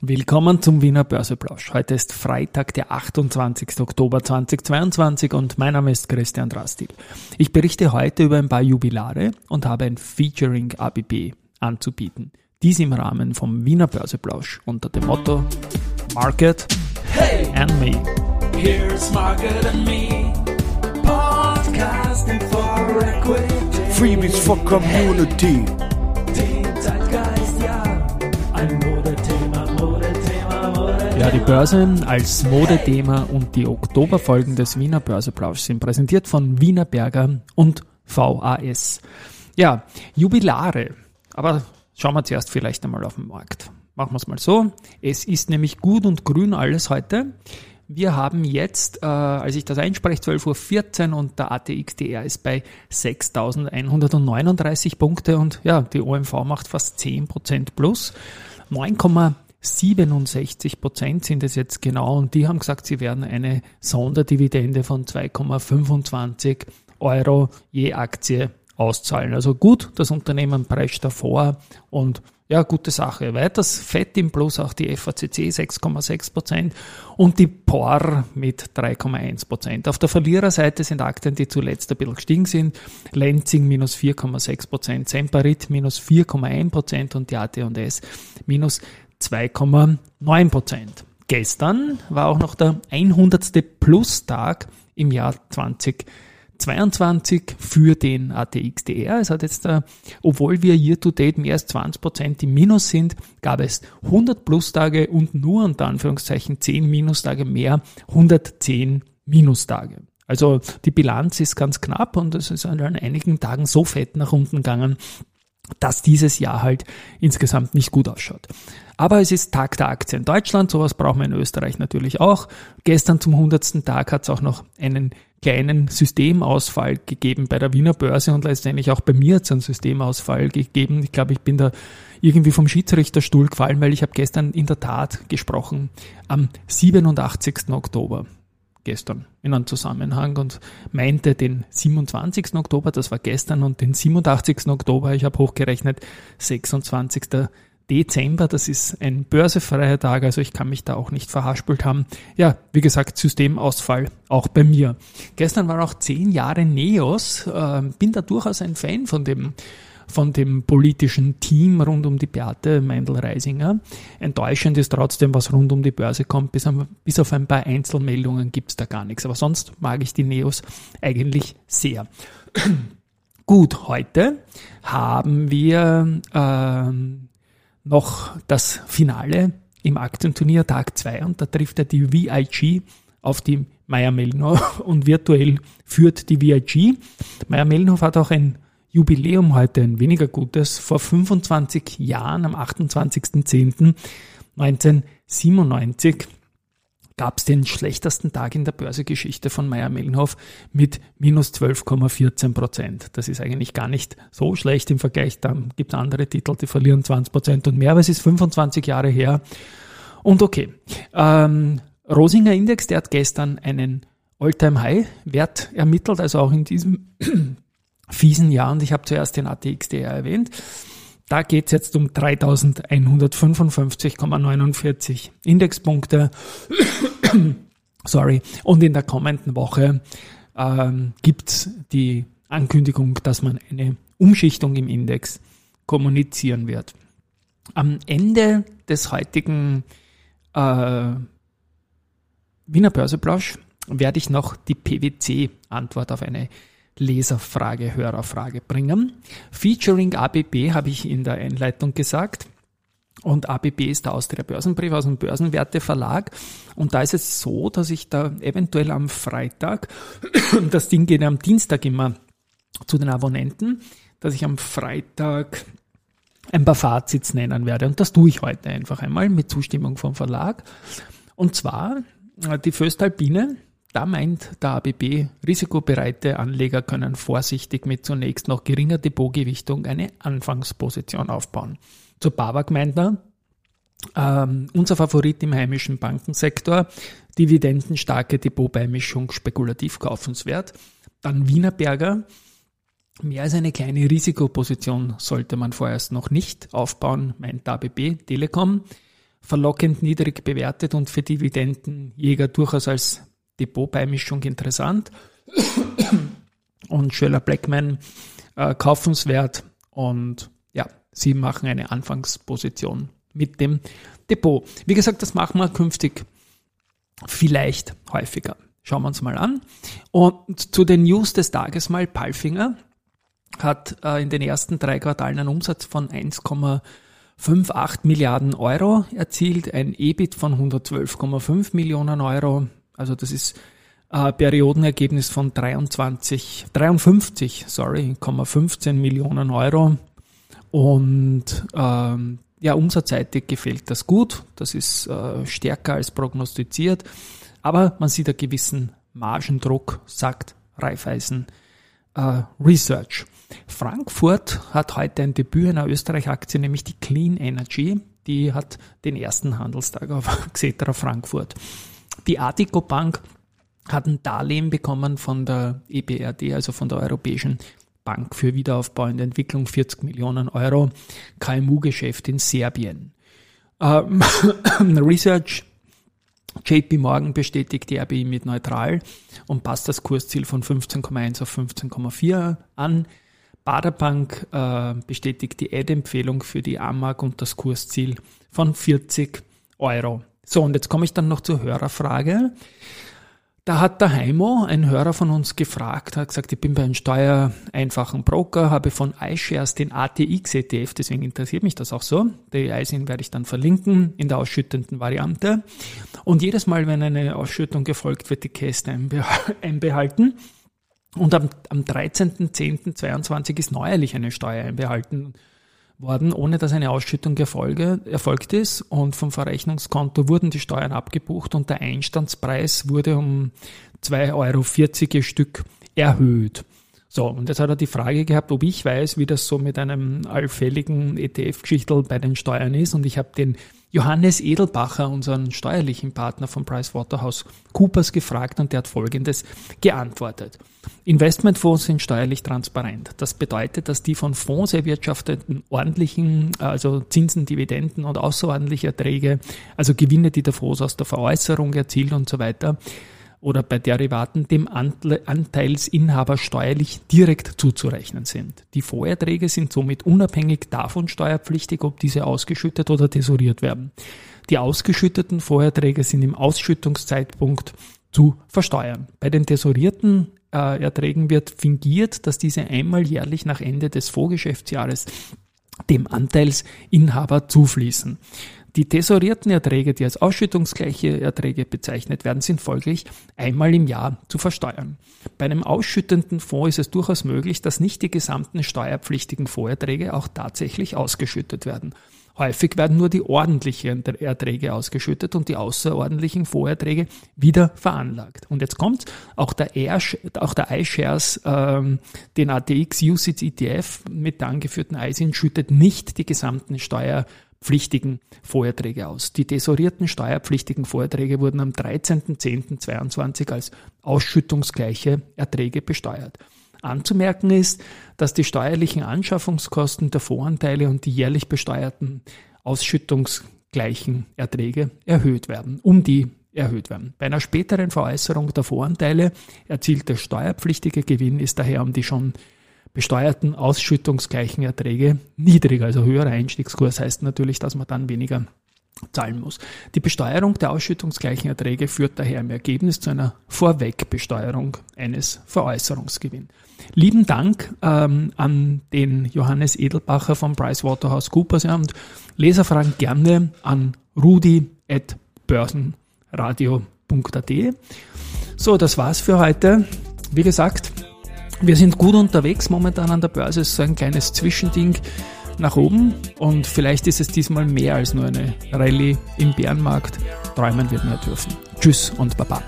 Willkommen zum Wiener Börseplausch. Heute ist Freitag, der 28. Oktober 2022 und mein Name ist Christian Drastil. Ich berichte heute über ein paar Jubilare und habe ein Featuring ABB anzubieten. Dies im Rahmen vom Wiener Börseplausch unter dem Motto Market hey, and Me. Here's Market and Me. Podcasting for Equity. Freebies for Community. Ja, die Börse als Modethema und die Oktoberfolgen des Wiener Börseplausch sind präsentiert von Wiener Berger und VAS. Ja, Jubilare. Aber schauen wir zuerst vielleicht einmal auf den Markt. Machen wir es mal so. Es ist nämlich gut und grün alles heute. Wir haben jetzt, äh, als ich das einspreche, 12.14 Uhr und der ATXDR ist bei 6.139 Punkte und ja, die OMV macht fast 10% plus. 9, 67 Prozent sind es jetzt genau und die haben gesagt, sie werden eine Sonderdividende von 2,25 Euro je Aktie auszahlen. Also gut, das Unternehmen prescht davor und ja, gute Sache. Weiters Fett im Plus auch die FACC 6,6 Prozent und die POR mit 3,1%. Prozent. Auf der Verliererseite sind Aktien, die zuletzt ein bisschen gestiegen sind. Lenzing minus 4,6%, Prozent, Semperit minus 4,1 Prozent und die AT&S minus 2,9 Prozent. Gestern war auch noch der 100. Plus-Tag im Jahr 2022 für den ATXDR. Es hat jetzt, äh, obwohl wir year to date mehr als 20 Prozent im Minus sind, gab es 100 Plus-Tage und nur unter Anführungszeichen 10 Minustage mehr, 110 Minustage. Also die Bilanz ist ganz knapp und es ist an einigen Tagen so fett nach unten gegangen, dass dieses Jahr halt insgesamt nicht gut ausschaut. Aber es ist Tag der Aktie in Deutschland, sowas brauchen wir in Österreich natürlich auch. Gestern zum 100. Tag hat es auch noch einen kleinen Systemausfall gegeben bei der Wiener Börse und letztendlich auch bei mir hat es einen Systemausfall gegeben. Ich glaube, ich bin da irgendwie vom Schiedsrichterstuhl gefallen, weil ich habe gestern in der Tat gesprochen am 87. Oktober gestern in einem Zusammenhang und meinte den 27. Oktober, das war gestern, und den 87. Oktober, ich habe hochgerechnet, 26. Dezember, das ist ein börsefreier Tag, also ich kann mich da auch nicht verhaspelt haben. Ja, wie gesagt, Systemausfall auch bei mir. Gestern waren auch zehn Jahre Neos, äh, bin da durchaus ein Fan von dem von dem politischen Team rund um die Beate Meindl-Reisinger. Enttäuschend ist trotzdem, was rund um die Börse kommt. Bis, bis auf ein paar Einzelmeldungen gibt's da gar nichts. Aber sonst mag ich die Neos eigentlich sehr. Gut, heute haben wir ähm, noch das Finale im Aktienturnier Tag 2 und da trifft er die VIG auf die Meier Mellenhof und virtuell führt die VIG. Meier Mellenhof hat auch ein Jubiläum heute, ein weniger gutes. Vor 25 Jahren, am 28.10.1997, gab es den schlechtesten Tag in der Börsegeschichte von Meyer Mellenhof mit minus 12,14 Prozent. Das ist eigentlich gar nicht so schlecht im Vergleich. Da gibt es andere Titel, die verlieren 20 Prozent und mehr, aber es ist 25 Jahre her. Und okay, ähm, Rosinger Index, der hat gestern einen All-Time-High-Wert ermittelt, also auch in diesem fiesen Jahr. Und ich habe zuerst den ATXDR erwähnt. Da geht es jetzt um 3155,49 Indexpunkte. Sorry. Und in der kommenden Woche ähm, gibt die Ankündigung, dass man eine Umschichtung im Index kommunizieren wird. Am Ende des heutigen äh, Wiener Börseplausch werde ich noch die PwC-Antwort auf eine Leserfrage, Hörerfrage bringen. Featuring ABB habe ich in der Einleitung gesagt. Und ABB ist der Austria Börsenbrief aus dem Börsenwerte Verlag. Und da ist es so, dass ich da eventuell am Freitag, das Ding geht am Dienstag immer zu den Abonnenten, dass ich am Freitag ein paar Fazits nennen werde. Und das tue ich heute einfach einmal mit Zustimmung vom Verlag. Und zwar äh, die Föstalpine da meint der ABB, risikobereite Anleger können vorsichtig mit zunächst noch geringer Depotgewichtung eine Anfangsposition aufbauen. Zu Babak meint er, ähm, unser Favorit im heimischen Bankensektor, dividendenstarke Depotbeimischung spekulativ kaufenswert. Dann Wienerberger, mehr als eine kleine Risikoposition sollte man vorerst noch nicht aufbauen, meint der ABB Telekom. verlockend niedrig bewertet und für Dividendenjäger durchaus als Depotbeimischung interessant. Und Schöller Blackman äh, kaufenswert und ja, sie machen eine Anfangsposition mit dem Depot. Wie gesagt, das machen wir künftig vielleicht häufiger. Schauen wir uns mal an. Und zu den News des Tages mal Palfinger hat äh, in den ersten drei Quartalen einen Umsatz von 1,58 Milliarden Euro erzielt, ein EBIT von 112,5 Millionen Euro. Also das ist äh, Periodenergebnis von 23, 53, sorry, 15 Millionen Euro. Und ähm, ja, umsatzseitig gefällt das gut. Das ist äh, stärker als prognostiziert. Aber man sieht einen gewissen Margendruck, sagt Raiffeisen äh, Research. Frankfurt hat heute ein Debüt einer Österreich-Aktie, nämlich die Clean Energy. Die hat den ersten Handelstag auf Xetra Frankfurt. Die Artico Bank hat ein Darlehen bekommen von der EBRD, also von der Europäischen Bank für Wiederaufbau und Entwicklung, 40 Millionen Euro, KMU-Geschäft in Serbien. Ähm, Research JP Morgan bestätigt die RBI mit neutral und passt das Kursziel von 15,1 auf 15,4 an. Baderbank äh, bestätigt die Ad-Empfehlung für die AMAG und das Kursziel von 40 Euro. So, und jetzt komme ich dann noch zur Hörerfrage. Da hat der Heimo, ein Hörer von uns, gefragt, hat gesagt, ich bin bei einem steuereinfachen Broker, habe von iShares den ATX-ETF, deswegen interessiert mich das auch so. Die ISIN werde ich dann verlinken in der ausschüttenden Variante. Und jedes Mal, wenn eine Ausschüttung gefolgt wird, die Käste einbehalten. Und am, am 13.10.22 ist neuerlich eine Steuer einbehalten worden, ohne dass eine Ausschüttung Erfolge, erfolgt ist. Und vom Verrechnungskonto wurden die Steuern abgebucht und der Einstandspreis wurde um 2,40 Euro Stück erhöht. So, und jetzt hat er die Frage gehabt, ob ich weiß, wie das so mit einem allfälligen ETF-Geschichtel bei den Steuern ist. Und ich habe den Johannes Edelbacher, unseren steuerlichen Partner von PricewaterhouseCoopers, gefragt und der hat Folgendes geantwortet. Investmentfonds sind steuerlich transparent. Das bedeutet, dass die von Fonds erwirtschafteten ordentlichen, also Zinsen, Dividenden und außerordentliche Erträge, also Gewinne, die der Fonds aus der Veräußerung erzielt und so weiter, oder bei Derivaten dem Anteilsinhaber steuerlich direkt zuzurechnen sind. Die Vorerträge sind somit unabhängig davon steuerpflichtig, ob diese ausgeschüttet oder tesoriert werden. Die ausgeschütteten Vorerträge sind im Ausschüttungszeitpunkt zu versteuern. Bei den tesorierten äh, Erträgen wird fingiert, dass diese einmal jährlich nach Ende des Vorgeschäftsjahres dem Anteilsinhaber zufließen. Die tesorierten Erträge, die als ausschüttungsgleiche Erträge bezeichnet werden, sind folglich einmal im Jahr zu versteuern. Bei einem ausschüttenden Fonds ist es durchaus möglich, dass nicht die gesamten steuerpflichtigen Vorerträge auch tatsächlich ausgeschüttet werden. Häufig werden nur die ordentlichen Erträge ausgeschüttet und die außerordentlichen Vorerträge wieder veranlagt. Und jetzt kommt auch der, auch der iShares, ähm, den ATX UCITS ETF mit der angeführten ISIN schüttet nicht die gesamten Steuer pflichtigen Vorerträge aus. Die tesorierten steuerpflichtigen Vorerträge wurden am 13.10.22 als ausschüttungsgleiche Erträge besteuert. Anzumerken ist, dass die steuerlichen Anschaffungskosten der Voranteile und die jährlich besteuerten ausschüttungsgleichen Erträge erhöht werden, um die erhöht werden. Bei einer späteren Veräußerung der Voranteile erzielt der steuerpflichtige Gewinn ist daher um die schon besteuerten ausschüttungsgleichen Erträge niedriger, also höherer Einstiegskurs heißt natürlich, dass man dann weniger zahlen muss. Die Besteuerung der ausschüttungsgleichen Erträge führt daher im Ergebnis zu einer Vorwegbesteuerung eines Veräußerungsgewinns. Lieben Dank ähm, an den Johannes Edelbacher von PricewaterhouseCoopers ja, und Leserfragen gerne an rudi.börsenradio.at. So, das war's für heute. Wie gesagt, wir sind gut unterwegs momentan an der Börse, es ist so ein kleines Zwischending nach oben und vielleicht ist es diesmal mehr als nur eine Rallye im Bärenmarkt. Träumen wird man dürfen. Tschüss und Baba.